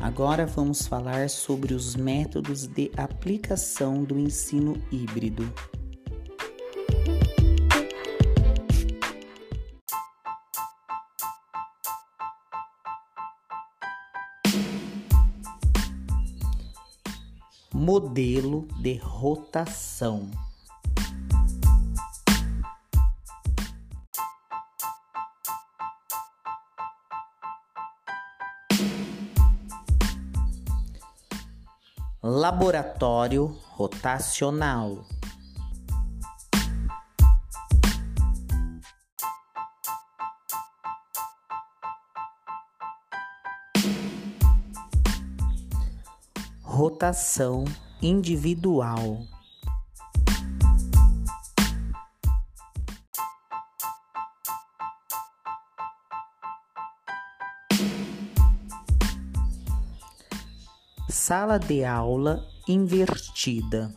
Agora vamos falar sobre os métodos de aplicação do ensino híbrido. Modelo de rotação. Laboratório rotacional. Rotação individual. Sala de aula invertida.